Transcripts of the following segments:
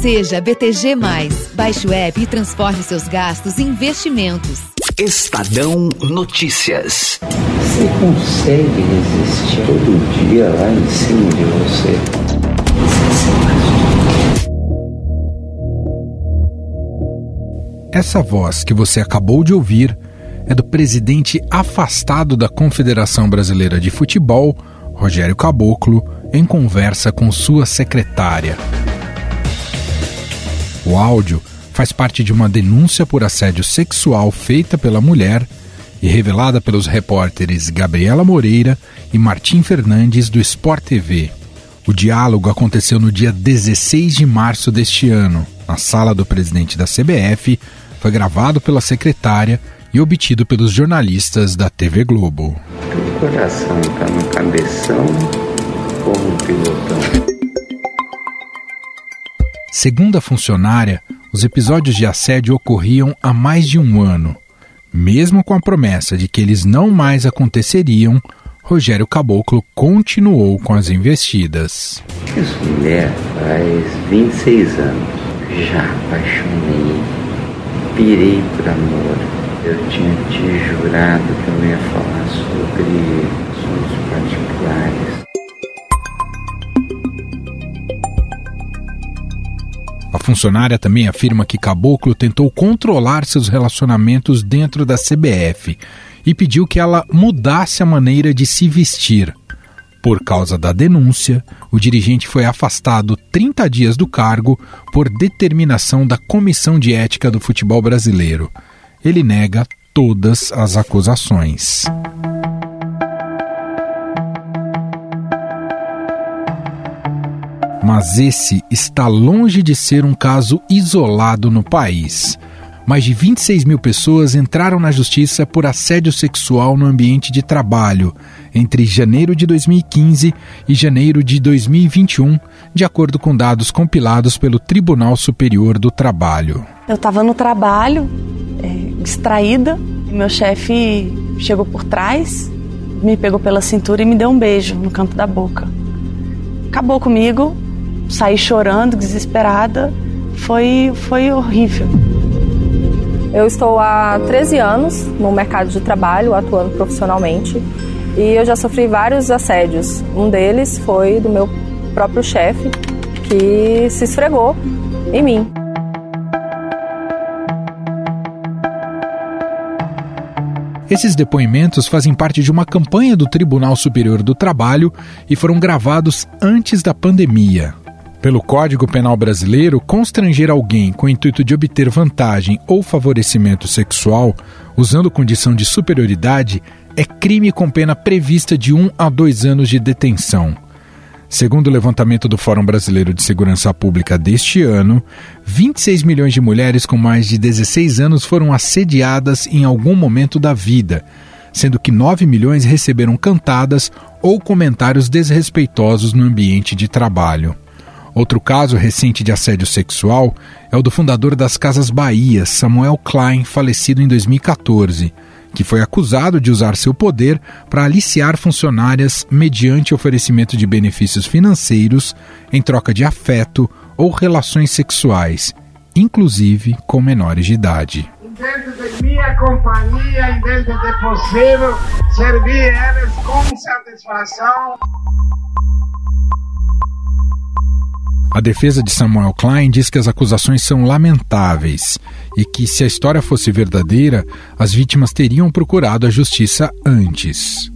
Seja BTG. Baixe o app e transforme seus gastos em investimentos. Estadão Notícias. Você consegue resistir todo dia lá em cima de você? Essa voz que você acabou de ouvir é do presidente afastado da Confederação Brasileira de Futebol, Rogério Caboclo, em conversa com sua secretária. O áudio faz parte de uma denúncia por assédio sexual feita pela mulher e revelada pelos repórteres Gabriela Moreira e Martim Fernandes do Sport TV. O diálogo aconteceu no dia 16 de março deste ano, na sala do presidente da CBF, foi gravado pela secretária e obtido pelos jornalistas da TV Globo. O coração está no cabeção no pilotão? Segundo a funcionária, os episódios de assédio ocorriam há mais de um ano. Mesmo com a promessa de que eles não mais aconteceriam, Rogério Caboclo continuou com as investidas. Essa mulher faz 26 anos. Já apaixonei, pirei por amor. Eu tinha te jurado que eu ia falar sobre assuntos particulares. A funcionária também afirma que Caboclo tentou controlar seus relacionamentos dentro da CBF e pediu que ela mudasse a maneira de se vestir. Por causa da denúncia, o dirigente foi afastado 30 dias do cargo por determinação da Comissão de Ética do Futebol Brasileiro. Ele nega todas as acusações. Mas esse está longe de ser um caso isolado no país. Mais de 26 mil pessoas entraram na justiça por assédio sexual no ambiente de trabalho entre janeiro de 2015 e janeiro de 2021, de acordo com dados compilados pelo Tribunal Superior do Trabalho. Eu estava no trabalho, é, distraída, meu chefe chegou por trás, me pegou pela cintura e me deu um beijo no canto da boca. Acabou comigo, saí chorando, desesperada. Foi, foi horrível. Eu estou há 13 anos no mercado de trabalho, atuando profissionalmente, e eu já sofri vários assédios. Um deles foi do meu próprio chefe, que se esfregou em mim. Esses depoimentos fazem parte de uma campanha do Tribunal Superior do Trabalho e foram gravados antes da pandemia. Pelo Código Penal Brasileiro, constranger alguém com o intuito de obter vantagem ou favorecimento sexual, usando condição de superioridade, é crime com pena prevista de um a dois anos de detenção. Segundo o levantamento do Fórum Brasileiro de Segurança Pública deste ano, 26 milhões de mulheres com mais de 16 anos foram assediadas em algum momento da vida, sendo que 9 milhões receberam cantadas ou comentários desrespeitosos no ambiente de trabalho. Outro caso recente de assédio sexual é o do fundador das Casas Bahia, Samuel Klein, falecido em 2014, que foi acusado de usar seu poder para aliciar funcionárias mediante oferecimento de benefícios financeiros em troca de afeto ou relações sexuais, inclusive com menores de idade. Dentro de minha companhia dentro de possível, servir eles com satisfação. A defesa de Samuel Klein diz que as acusações são lamentáveis e que, se a história fosse verdadeira, as vítimas teriam procurado a justiça antes.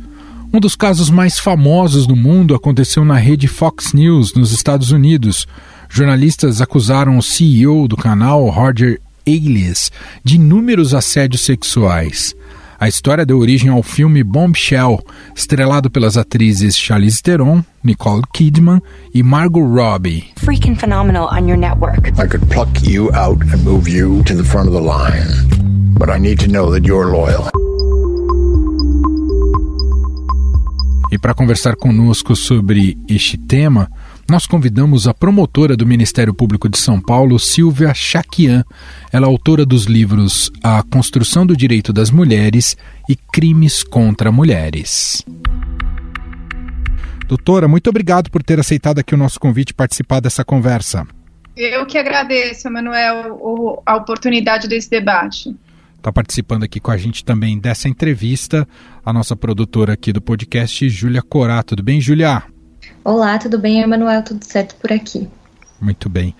Um dos casos mais famosos do mundo aconteceu na rede Fox News, nos Estados Unidos. Jornalistas acusaram o CEO do canal, Roger Ailes, de inúmeros assédios sexuais. A história deu origem ao filme Bombshell, estrelado pelas atrizes Charlize Theron, Nicole Kidman e Margot Robbie. Freaking phenomenal on your network. I could pluck you out and move you to the front of the line. But I need to know that you're loyal. E para conversar conosco sobre este tema, nós convidamos a promotora do Ministério Público de São Paulo, Silvia Chaquian. Ela é autora dos livros A Construção do Direito das Mulheres e Crimes contra Mulheres. Doutora, muito obrigado por ter aceitado aqui o nosso convite e participar dessa conversa. Eu que agradeço, Emanuel, a oportunidade desse debate. Está participando aqui com a gente também dessa entrevista a nossa produtora aqui do podcast, Júlia Corá. Tudo bem, Júlia? Olá, tudo bem, Emanuel? Tudo certo por aqui. Muito bem.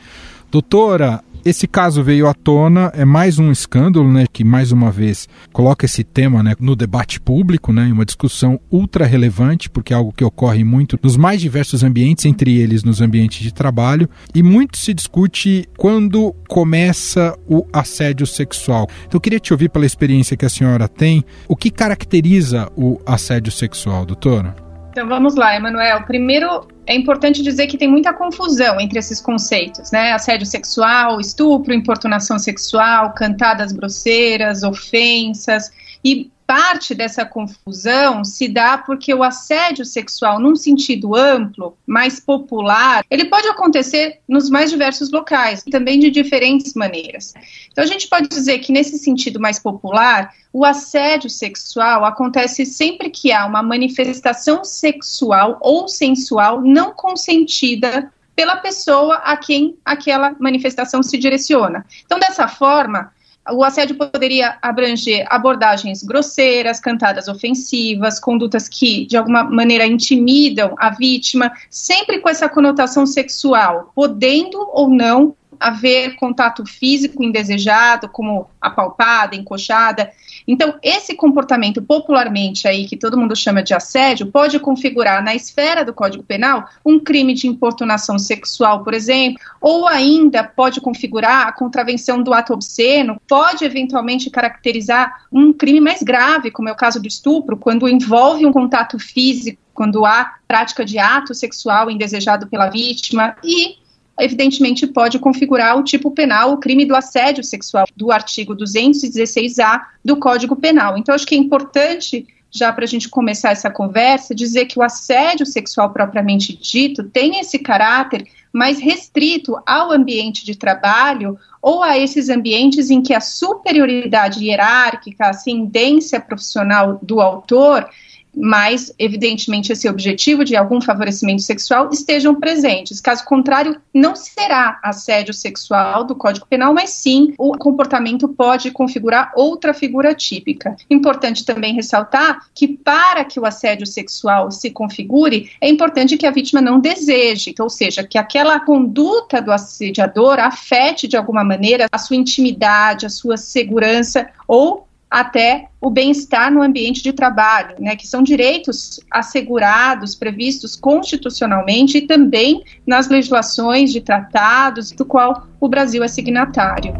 Doutora, esse caso veio à tona, é mais um escândalo, né, que mais uma vez coloca esse tema, né, no debate público, né, em uma discussão ultra relevante, porque é algo que ocorre muito nos mais diversos ambientes, entre eles nos ambientes de trabalho, e muito se discute quando começa o assédio sexual. Então eu queria te ouvir pela experiência que a senhora tem, o que caracteriza o assédio sexual, doutora? Então vamos lá, Emanuel. Primeiro, é importante dizer que tem muita confusão entre esses conceitos, né? Assédio sexual, estupro, importunação sexual, cantadas grosseiras, ofensas. E parte dessa confusão se dá porque o assédio sexual, num sentido amplo, mais popular, ele pode acontecer nos mais diversos locais, também de diferentes maneiras. Então, a gente pode dizer que, nesse sentido mais popular, o assédio sexual acontece sempre que há uma manifestação sexual ou sensual não consentida pela pessoa a quem aquela manifestação se direciona. Então, dessa forma, o assédio poderia abranger abordagens grosseiras, cantadas ofensivas, condutas que de alguma maneira intimidam a vítima, sempre com essa conotação sexual, podendo ou não haver contato físico indesejado, como a palpada, encoxada. Então, esse comportamento popularmente aí, que todo mundo chama de assédio, pode configurar na esfera do Código Penal um crime de importunação sexual, por exemplo, ou ainda pode configurar a contravenção do ato obsceno, pode eventualmente caracterizar um crime mais grave, como é o caso do estupro, quando envolve um contato físico, quando há prática de ato sexual indesejado pela vítima e evidentemente pode configurar o tipo penal, o crime do assédio sexual do artigo 216A do Código Penal. Então, acho que é importante já para a gente começar essa conversa, dizer que o assédio sexual propriamente dito tem esse caráter mais restrito ao ambiente de trabalho ou a esses ambientes em que a superioridade hierárquica, a ascendência profissional do autor mas, evidentemente, esse objetivo de algum favorecimento sexual estejam presentes. Caso contrário, não será assédio sexual do Código Penal, mas sim o comportamento pode configurar outra figura típica. Importante também ressaltar que, para que o assédio sexual se configure, é importante que a vítima não deseje, ou seja, que aquela conduta do assediador afete de alguma maneira a sua intimidade, a sua segurança ou até o bem-estar no ambiente de trabalho, né, que são direitos assegurados, previstos constitucionalmente e também nas legislações de tratados do qual o Brasil é signatário.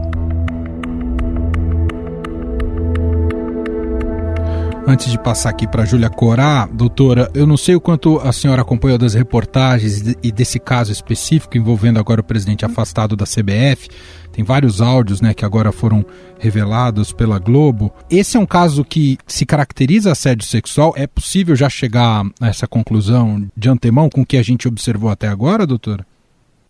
Antes de passar aqui para Júlia Corá, doutora, eu não sei o quanto a senhora acompanhou das reportagens e desse caso específico envolvendo agora o presidente afastado da CBF. Tem vários áudios, né, que agora foram revelados pela Globo. Esse é um caso que se caracteriza assédio sexual. É possível já chegar a essa conclusão de antemão com o que a gente observou até agora, doutora?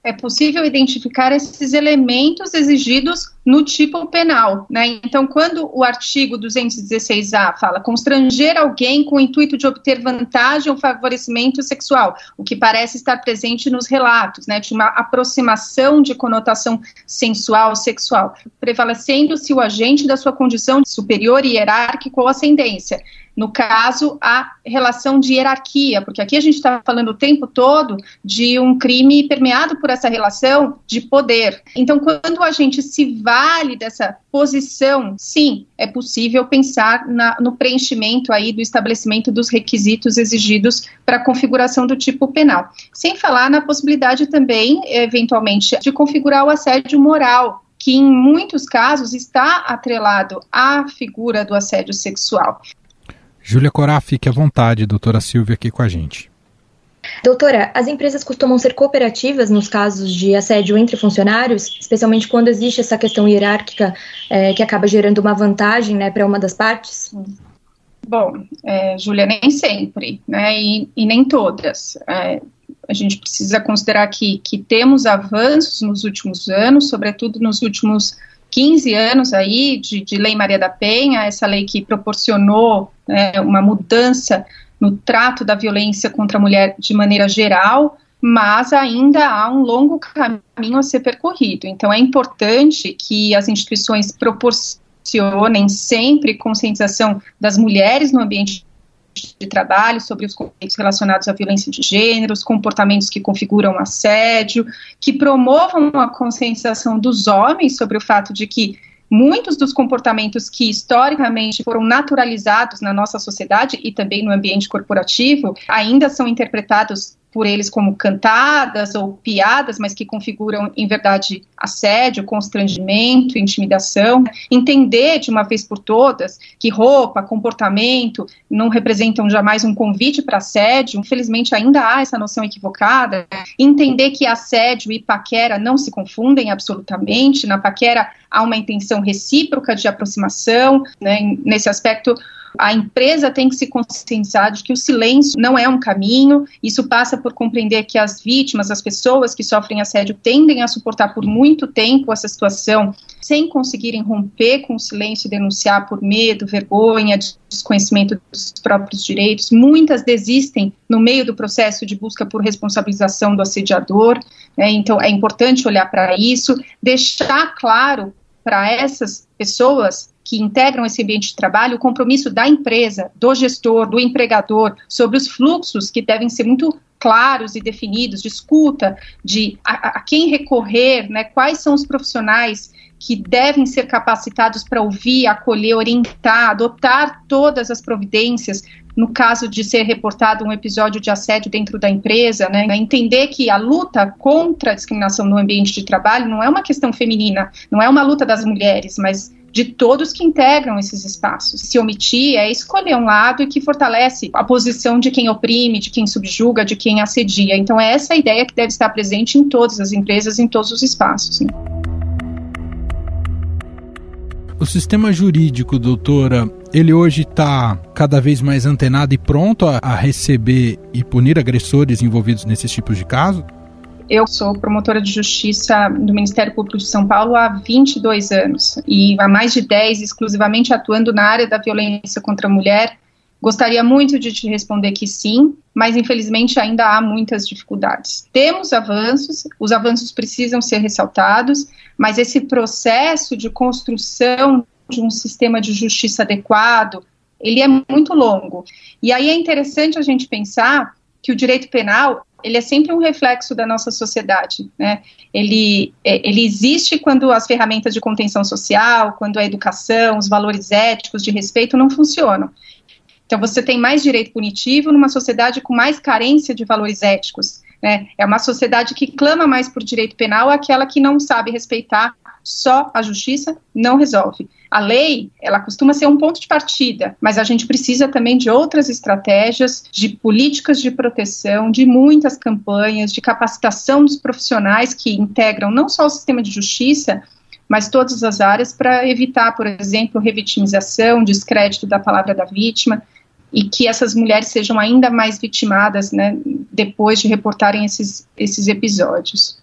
é possível identificar esses elementos exigidos no tipo penal. Né? Então, quando o artigo 216A fala constranger alguém com o intuito de obter vantagem ou favorecimento sexual, o que parece estar presente nos relatos, né, de uma aproximação de conotação sensual, sexual, prevalecendo-se o agente da sua condição superior e hierárquico ou ascendência no caso, a relação de hierarquia, porque aqui a gente está falando o tempo todo de um crime permeado por essa relação de poder. Então, quando a gente se vale dessa posição, sim, é possível pensar na, no preenchimento aí do estabelecimento dos requisitos exigidos para a configuração do tipo penal. Sem falar na possibilidade também, eventualmente, de configurar o assédio moral, que em muitos casos está atrelado à figura do assédio sexual. Júlia Corá, fique à vontade, doutora Silvia aqui com a gente. Doutora, as empresas costumam ser cooperativas nos casos de assédio entre funcionários, especialmente quando existe essa questão hierárquica é, que acaba gerando uma vantagem né, para uma das partes? Bom, é, Júlia, nem sempre, né, e, e nem todas. É, a gente precisa considerar que, que temos avanços nos últimos anos, sobretudo nos últimos 15 anos aí de, de Lei Maria da Penha, essa lei que proporcionou né, uma mudança no trato da violência contra a mulher de maneira geral, mas ainda há um longo caminho a ser percorrido. Então, é importante que as instituições proporcionem sempre conscientização das mulheres no ambiente de trabalho sobre os conceitos relacionados à violência de gênero, os comportamentos que configuram assédio, que promovam a conscientização dos homens sobre o fato de que muitos dos comportamentos que historicamente foram naturalizados na nossa sociedade e também no ambiente corporativo ainda são interpretados por eles como cantadas ou piadas, mas que configuram, em verdade, assédio, constrangimento, intimidação. Entender de uma vez por todas que roupa, comportamento não representam jamais um convite para assédio. Infelizmente, ainda há essa noção equivocada. Entender que assédio e paquera não se confundem absolutamente. Na paquera há uma intenção recíproca de aproximação. Né? Nesse aspecto, a empresa tem que se conscientizar de que o silêncio não é um caminho. Isso passa por compreender que as vítimas, as pessoas que sofrem assédio, tendem a suportar por muito tempo essa situação sem conseguirem romper com o silêncio e denunciar por medo, vergonha, desconhecimento dos próprios direitos. Muitas desistem no meio do processo de busca por responsabilização do assediador. Né? Então, é importante olhar para isso, deixar claro para essas pessoas que integram esse ambiente de trabalho, o compromisso da empresa, do gestor, do empregador, sobre os fluxos que devem ser muito claros e definidos, de escuta, de a, a quem recorrer, né, quais são os profissionais que devem ser capacitados para ouvir, acolher, orientar, adotar todas as providências no caso de ser reportado um episódio de assédio dentro da empresa, né, entender que a luta contra a discriminação no ambiente de trabalho não é uma questão feminina, não é uma luta das mulheres, mas de todos que integram esses espaços. Se omitir é escolher um lado e que fortalece a posição de quem oprime, de quem subjuga, de quem assedia. Então é essa a ideia que deve estar presente em todas as empresas, em todos os espaços. Né? O sistema jurídico, doutora, ele hoje está cada vez mais antenado e pronto a, a receber e punir agressores envolvidos nesses tipos de casos? Eu sou promotora de justiça do Ministério Público de São Paulo há 22 anos e há mais de 10 exclusivamente atuando na área da violência contra a mulher. Gostaria muito de te responder que sim, mas infelizmente ainda há muitas dificuldades. Temos avanços, os avanços precisam ser ressaltados, mas esse processo de construção de um sistema de justiça adequado, ele é muito longo. E aí é interessante a gente pensar que o direito penal ele é sempre um reflexo da nossa sociedade, né? Ele, é, ele existe quando as ferramentas de contenção social, quando a educação, os valores éticos de respeito não funcionam. Então você tem mais direito punitivo numa sociedade com mais carência de valores éticos. Né? É uma sociedade que clama mais por direito penal, aquela que não sabe respeitar só a justiça não resolve. A lei, ela costuma ser um ponto de partida, mas a gente precisa também de outras estratégias, de políticas de proteção, de muitas campanhas, de capacitação dos profissionais que integram não só o sistema de justiça, mas todas as áreas para evitar, por exemplo, revitimização, descrédito da palavra da vítima e que essas mulheres sejam ainda mais vitimadas, né, depois de reportarem esses, esses episódios.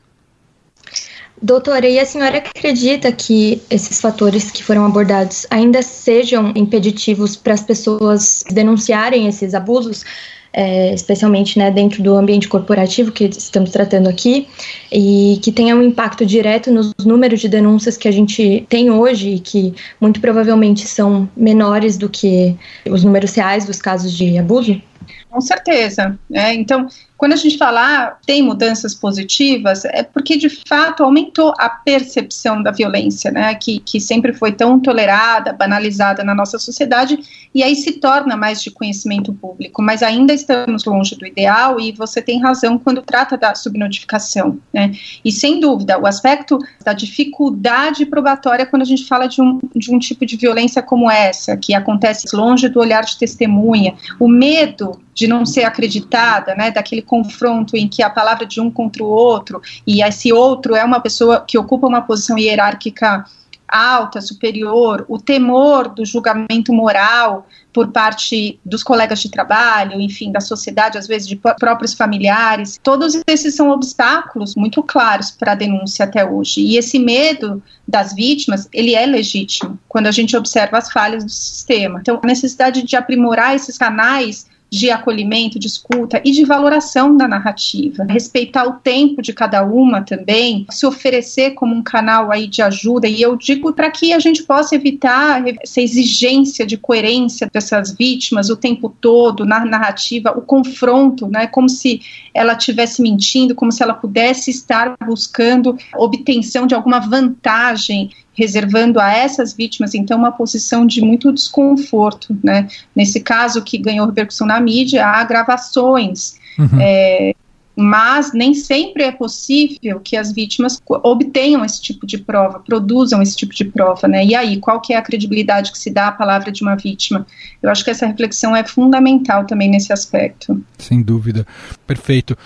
Doutora, e a senhora acredita que esses fatores que foram abordados ainda sejam impeditivos para as pessoas denunciarem esses abusos? É, especialmente né, dentro do ambiente corporativo que estamos tratando aqui, e que tenha um impacto direto nos números de denúncias que a gente tem hoje, e que muito provavelmente são menores do que os números reais dos casos de abuso? Com certeza. Né? Então, quando a gente fala ah, tem mudanças positivas, é porque de fato aumentou a percepção da violência, né, que, que sempre foi tão tolerada, banalizada na nossa sociedade, e aí se torna mais de conhecimento público. Mas ainda estamos longe do ideal, e você tem razão quando trata da subnotificação. Né, e sem dúvida, o aspecto da dificuldade probatória quando a gente fala de um, de um tipo de violência como essa, que acontece longe do olhar de testemunha, o medo de não ser acreditada, né, daquele confronto em que a palavra de um contra o outro, e esse outro é uma pessoa que ocupa uma posição hierárquica alta, superior, o temor do julgamento moral por parte dos colegas de trabalho, enfim, da sociedade, às vezes de próprios familiares, todos esses são obstáculos muito claros para a denúncia até hoje. E esse medo das vítimas, ele é legítimo quando a gente observa as falhas do sistema. Então, a necessidade de aprimorar esses canais de acolhimento, de escuta e de valoração da narrativa. Respeitar o tempo de cada uma também, se oferecer como um canal aí de ajuda. E eu digo para que a gente possa evitar essa exigência de coerência dessas vítimas o tempo todo na narrativa, o confronto, né? Como se ela estivesse mentindo, como se ela pudesse estar buscando obtenção de alguma vantagem reservando a essas vítimas, então, uma posição de muito desconforto. Né? Nesse caso que ganhou repercussão na mídia, há gravações. Uhum. É, mas nem sempre é possível que as vítimas obtenham esse tipo de prova, produzam esse tipo de prova, né? E aí, qual que é a credibilidade que se dá à palavra de uma vítima? Eu acho que essa reflexão é fundamental também nesse aspecto. Sem dúvida. Perfeito.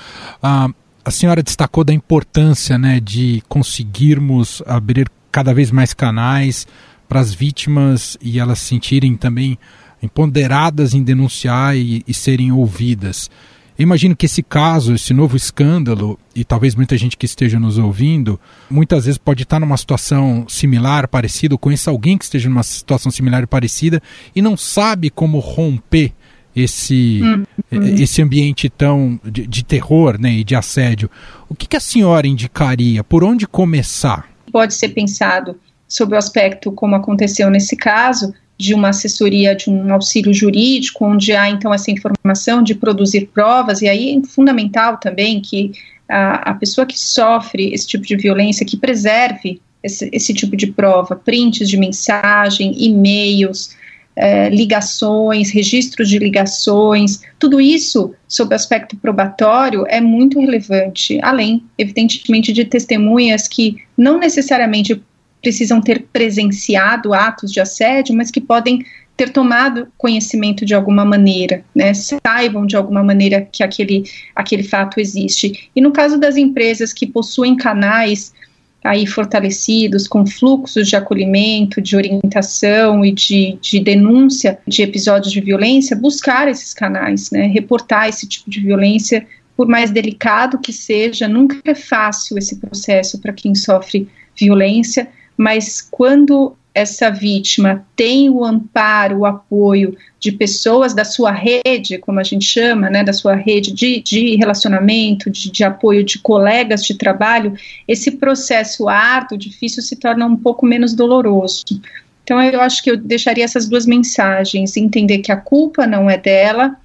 Ah, a senhora destacou da importância, né, de conseguirmos abrir cada vez mais canais para as vítimas e elas se sentirem também empoderadas em denunciar e, e serem ouvidas. Eu imagino que esse caso, esse novo escândalo, e talvez muita gente que esteja nos ouvindo, muitas vezes pode estar numa situação similar, parecida, ou conheça alguém que esteja numa situação similar e parecida e não sabe como romper esse, uhum. esse ambiente tão de, de, terror né, e de assédio. O que, que a senhora indicaria? Por onde começar? Pode ser pensado sobre o aspecto, como aconteceu nesse caso, de uma assessoria, de um auxílio jurídico, onde há então essa informação de produzir provas, e aí é fundamental também que a, a pessoa que sofre esse tipo de violência, que preserve esse, esse tipo de prova, prints de mensagem, e-mails, é, ligações, registros de ligações, tudo isso, sob o aspecto probatório, é muito relevante, além, evidentemente, de testemunhas que não necessariamente precisam ter presenciado atos de assédio, mas que podem ter tomado conhecimento de alguma maneira, né, saibam de alguma maneira que aquele, aquele fato existe. E no caso das empresas que possuem canais aí fortalecidos com fluxos de acolhimento, de orientação e de, de denúncia de episódios de violência, buscar esses canais, né, reportar esse tipo de violência, por mais delicado que seja, nunca é fácil esse processo para quem sofre violência, mas quando essa vítima tem o amparo, o apoio de pessoas da sua rede, como a gente chama, né, da sua rede de, de relacionamento, de, de, apoio de colegas de trabalho, esse processo árduo, difícil, se torna um pouco menos doloroso. Então, eu acho que eu deixaria essas duas mensagens: entender que a culpa não é dela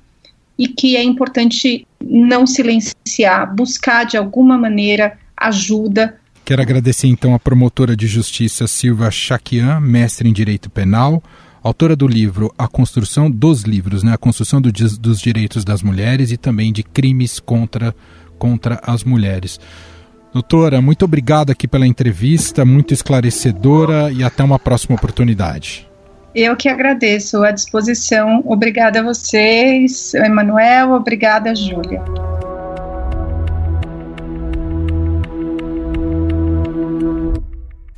e que é importante não silenciar, buscar de alguma maneira ajuda Quero agradecer então a promotora de justiça Silva Chaquian, mestre em direito penal, autora do livro A Construção dos Livros, né? A Construção do, dos Direitos das Mulheres e também de Crimes contra, contra as Mulheres. Doutora, muito obrigado aqui pela entrevista, muito esclarecedora e até uma próxima oportunidade. Eu que agradeço a disposição. Obrigada a vocês, Emanuel, obrigada, Júlia.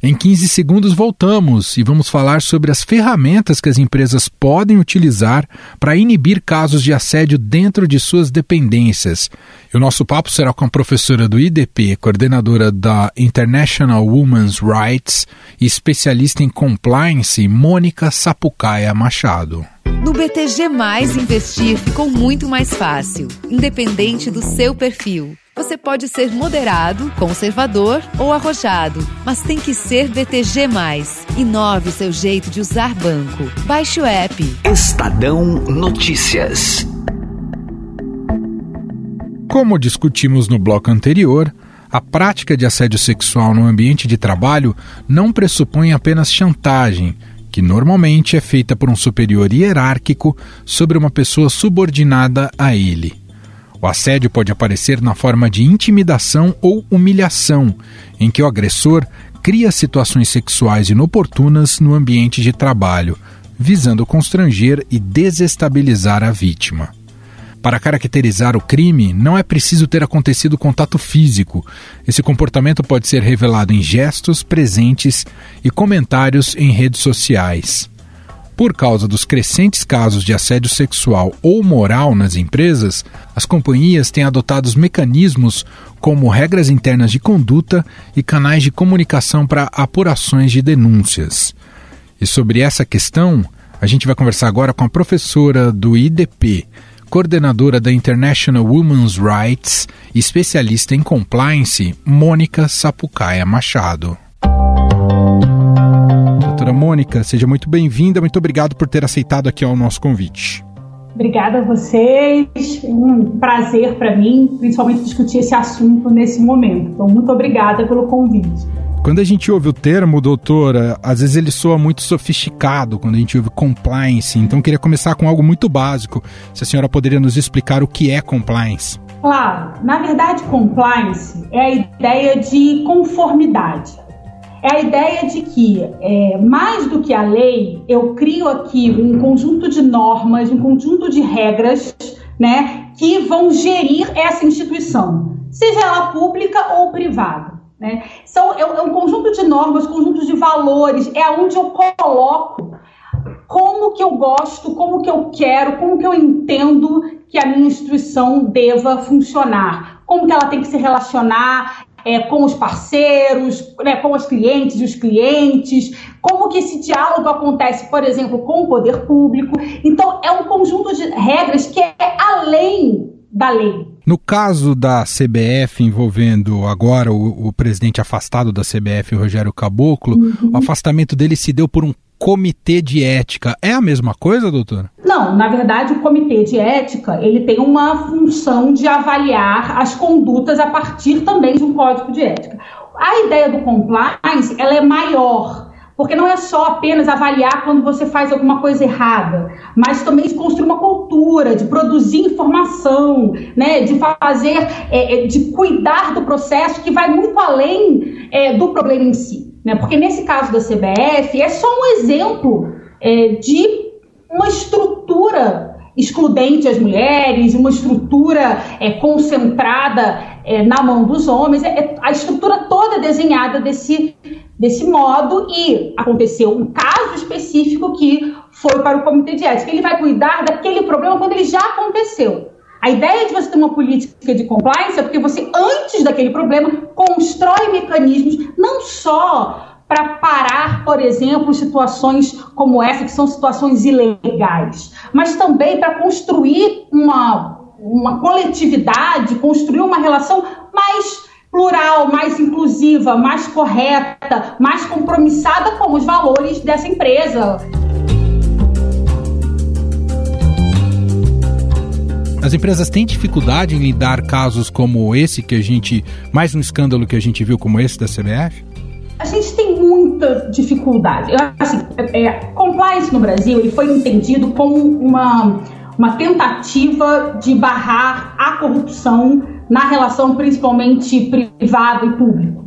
Em 15 segundos voltamos e vamos falar sobre as ferramentas que as empresas podem utilizar para inibir casos de assédio dentro de suas dependências. E o nosso papo será com a professora do IDP, coordenadora da International Women's Rights e especialista em compliance, Mônica Sapucaia Machado. No BTG, investir ficou muito mais fácil, independente do seu perfil. Você pode ser moderado, conservador ou arrojado, mas tem que ser BTG+. Inove seu jeito de usar banco. Baixe o app. Estadão Notícias. Como discutimos no bloco anterior, a prática de assédio sexual no ambiente de trabalho não pressupõe apenas chantagem, que normalmente é feita por um superior hierárquico sobre uma pessoa subordinada a ele. O assédio pode aparecer na forma de intimidação ou humilhação, em que o agressor cria situações sexuais inoportunas no ambiente de trabalho, visando constranger e desestabilizar a vítima. Para caracterizar o crime, não é preciso ter acontecido contato físico. Esse comportamento pode ser revelado em gestos, presentes e comentários em redes sociais. Por causa dos crescentes casos de assédio sexual ou moral nas empresas, as companhias têm adotado mecanismos como regras internas de conduta e canais de comunicação para apurações de denúncias. E sobre essa questão, a gente vai conversar agora com a professora do IDP, coordenadora da International Women's Rights especialista em compliance, Mônica Sapucaia Machado. Doutora Mônica, seja muito bem-vinda, muito obrigado por ter aceitado aqui o nosso convite. Obrigada a vocês, um prazer para mim, principalmente discutir esse assunto nesse momento. Então, muito obrigada pelo convite. Quando a gente ouve o termo, doutora, às vezes ele soa muito sofisticado quando a gente ouve compliance. Então, queria começar com algo muito básico. Se a senhora poderia nos explicar o que é compliance? Claro, na verdade, compliance é a ideia de conformidade. É a ideia de que, é, mais do que a lei, eu crio aqui um conjunto de normas, um conjunto de regras, né, que vão gerir essa instituição, seja ela pública ou privada. Né? São, é, é um conjunto de normas, conjunto de valores, é onde eu coloco como que eu gosto, como que eu quero, como que eu entendo que a minha instituição deva funcionar, como que ela tem que se relacionar é, com os parceiros, né, com os clientes e os clientes, como que esse diálogo acontece, por exemplo, com o poder público. Então, é um conjunto de regras que é além da lei. No caso da CBF envolvendo agora o, o presidente afastado da CBF, Rogério Caboclo, uhum. o afastamento dele se deu por um comitê de ética. É a mesma coisa, doutora? Não, na verdade, o comitê de ética ele tem uma função de avaliar as condutas a partir também de um código de ética. A ideia do compliance ela é maior porque não é só apenas avaliar quando você faz alguma coisa errada, mas também de construir uma cultura, de produzir informação, né, de fazer, é, é, de cuidar do processo que vai muito além é, do problema em si. Né? Porque nesse caso da CBF é só um exemplo é, de uma estrutura excludente às mulheres, uma estrutura é, concentrada é, na mão dos homens. É, a estrutura toda é desenhada desse, desse modo e aconteceu um caso específico que foi para o comitê de ética. Ele vai cuidar daquele problema quando ele já aconteceu. A ideia de você ter uma política de compliance é porque você, antes daquele problema, constrói mecanismos não só para parar, por exemplo, situações como essa, que são situações ilegais, mas também para construir uma, uma coletividade, construir uma relação mais plural, mais inclusiva, mais correta, mais compromissada com os valores dessa empresa. As empresas têm dificuldade em lidar casos como esse que a gente, mais um escândalo que a gente viu como esse da CBF? a gente tem muita dificuldade. Eu, assim, é, é, compliance no Brasil ele foi entendido como uma, uma tentativa de barrar a corrupção na relação principalmente privado e público.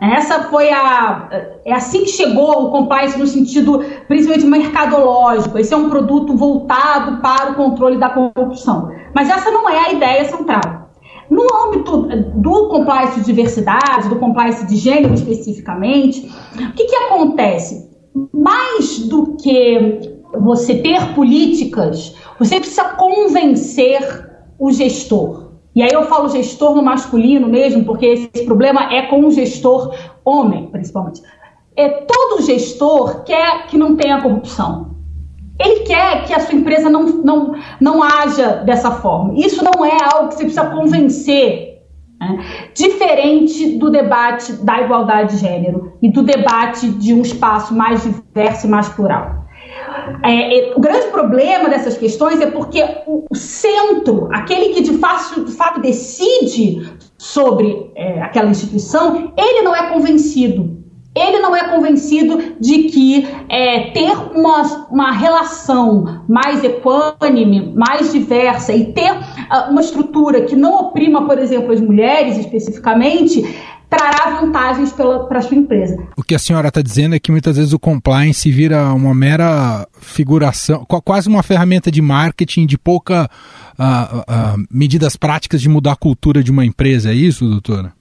Essa foi a. É assim que chegou o compliance no sentido principalmente mercadológico. Esse é um produto voltado para o controle da corrupção. Mas essa não é a ideia central. No âmbito do compliance de diversidade, do compliance de gênero especificamente, o que, que acontece? Mais do que você ter políticas, você precisa convencer o gestor. E aí eu falo gestor no masculino mesmo, porque esse problema é com o gestor homem, principalmente. É, todo gestor quer que não tenha corrupção. Ele quer que a sua empresa não, não, não haja dessa forma. Isso não é algo que você precisa convencer. Né? Diferente do debate da igualdade de gênero e do debate de um espaço mais diverso e mais plural. É, é, o grande problema dessas questões é porque o, o centro, aquele que de fato, de fato decide sobre é, aquela instituição, ele não é convencido. Ele não é convencido de que é, ter uma, uma relação mais equânime, mais diversa e ter uh, uma estrutura que não oprima, por exemplo, as mulheres especificamente, trará vantagens para a sua empresa. O que a senhora está dizendo é que muitas vezes o compliance vira uma mera figuração, quase uma ferramenta de marketing de pouca uh, uh, medidas práticas de mudar a cultura de uma empresa, é isso, doutora?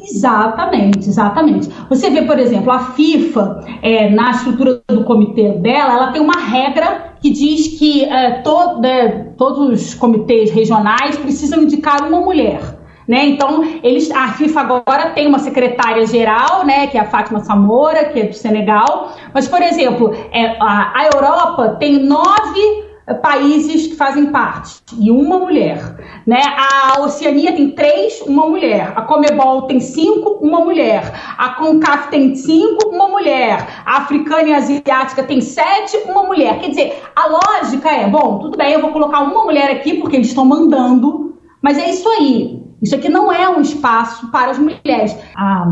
Exatamente, exatamente. Você vê, por exemplo, a FIFA, é, na estrutura do comitê dela, ela tem uma regra que diz que é, to, né, todos os comitês regionais precisam indicar uma mulher. Né? Então, eles, a FIFA agora tem uma secretária geral, né, que é a Fátima Samora, que é do Senegal. Mas, por exemplo, é, a, a Europa tem nove países que fazem parte e uma mulher. Né? A Oceania tem três, uma mulher. A Comebol tem cinco, uma mulher. A CONCAF tem cinco, uma mulher. A Africana e Asiática tem sete, uma mulher. Quer dizer, a lógica é, bom, tudo bem, eu vou colocar uma mulher aqui porque eles estão mandando, mas é isso aí. Isso aqui não é um espaço para as mulheres. A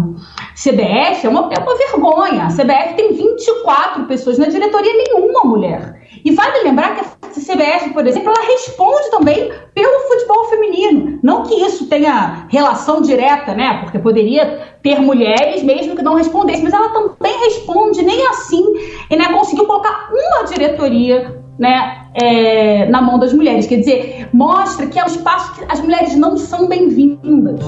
CBF é uma, é uma vergonha. A CBF tem 24 pessoas na diretoria, nenhuma mulher. E vale lembrar que a CBF, por exemplo, ela responde também pelo futebol feminino. Não que isso tenha relação direta, né? Porque poderia ter mulheres mesmo que não respondessem, mas ela também responde, nem assim, e né, conseguiu colocar uma diretoria né, é, na mão das mulheres. Quer dizer, mostra que é um espaço que as mulheres não são bem-vindas.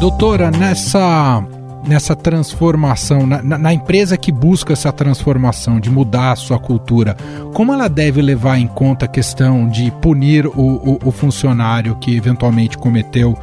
Doutora, nessa nessa transformação, na, na, empresa que busca essa transformação, de mudar a sua cultura, como ela deve levar em conta a questão de punir o, o, o funcionário que eventualmente cometeu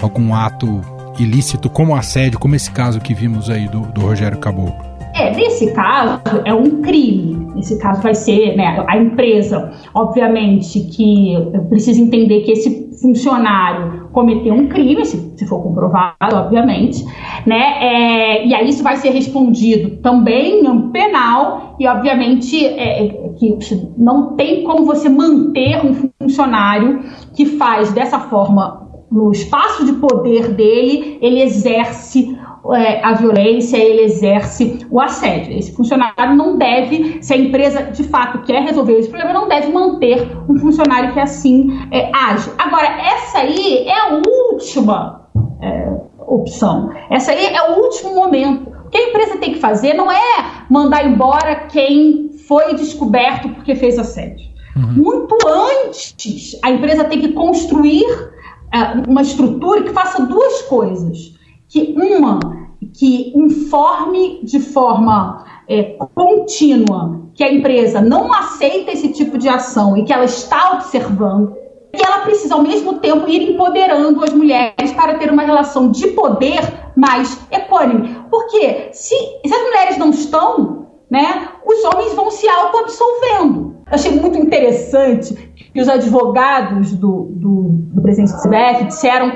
algum ato ilícito, como assédio, como esse caso que vimos aí do, do Rogério Caboclo? É, nesse caso é um crime. Nesse caso vai ser, né, a empresa, obviamente, que precisa entender que esse funcionário cometeu um crime, se, se for comprovado, obviamente, né? É, e aí isso vai ser respondido também no penal e, obviamente, é, que não tem como você manter um funcionário que faz dessa forma no espaço de poder dele, ele exerce é, a violência, ele exerce o assédio. Esse funcionário não deve, se a empresa de fato quer resolver esse problema, não deve manter um funcionário que assim é, age. Agora, essa aí é a última é, opção. Essa aí é o último momento. O que a empresa tem que fazer não é mandar embora quem foi descoberto porque fez assédio. Uhum. Muito antes, a empresa tem que construir uma estrutura que faça duas coisas que uma que informe de forma é, contínua que a empresa não aceita esse tipo de ação e que ela está observando, e ela precisa ao mesmo tempo ir empoderando as mulheres para ter uma relação de poder mais equânime. Porque se, se as mulheres não estão, né, os homens vão se auto-absolvendo. Achei muito interessante que os advogados do, do, do presidente do CBF disseram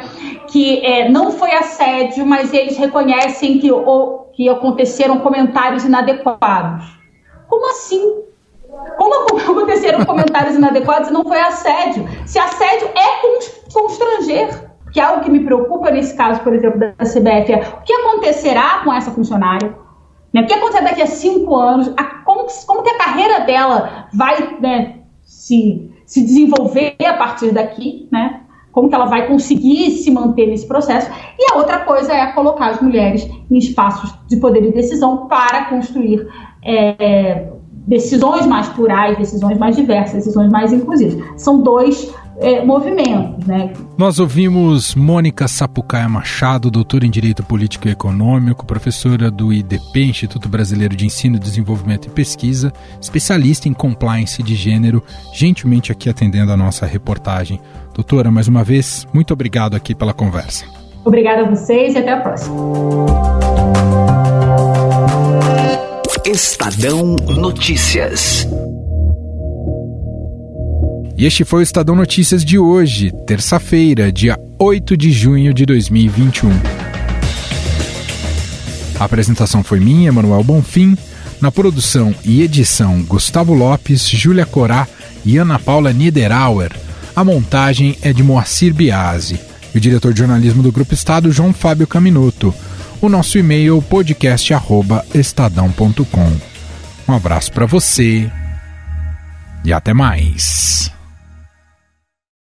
que é, não foi assédio, mas eles reconhecem que, que aconteceram comentários inadequados. Como assim? Como aconteceram comentários inadequados e não foi assédio? Se assédio é estrangeiro. Que é algo que me preocupa nesse caso, por exemplo, da CBF, é o que acontecerá com essa funcionária? Né? O que acontecerá daqui a cinco anos? A, como, como que a carreira dela vai né, se, se desenvolver a partir daqui? Né? como que ela vai conseguir se manter nesse processo. E a outra coisa é colocar as mulheres em espaços de poder e decisão para construir é, decisões mais plurais, decisões mais diversas, decisões mais inclusivas. São dois é, movimentos. Né? Nós ouvimos Mônica Sapucaia Machado, doutora em Direito Político e Econômico, professora do IDP, Instituto Brasileiro de Ensino, Desenvolvimento e Pesquisa, especialista em compliance de gênero, gentilmente aqui atendendo a nossa reportagem. Doutora, mais uma vez, muito obrigado aqui pela conversa. Obrigada a vocês e até a próxima. Estadão Notícias. E este foi o Estadão Notícias de hoje, terça-feira, dia 8 de junho de 2021. A apresentação foi minha, Manuel Bonfim. Na produção e edição, Gustavo Lopes, Júlia Corá e Ana Paula Niederauer. A montagem é de Moacir Biasi. E o diretor de jornalismo do Grupo Estado, João Fábio Caminuto. O nosso e-mail podcast@estadão.com. Um abraço para você e até mais.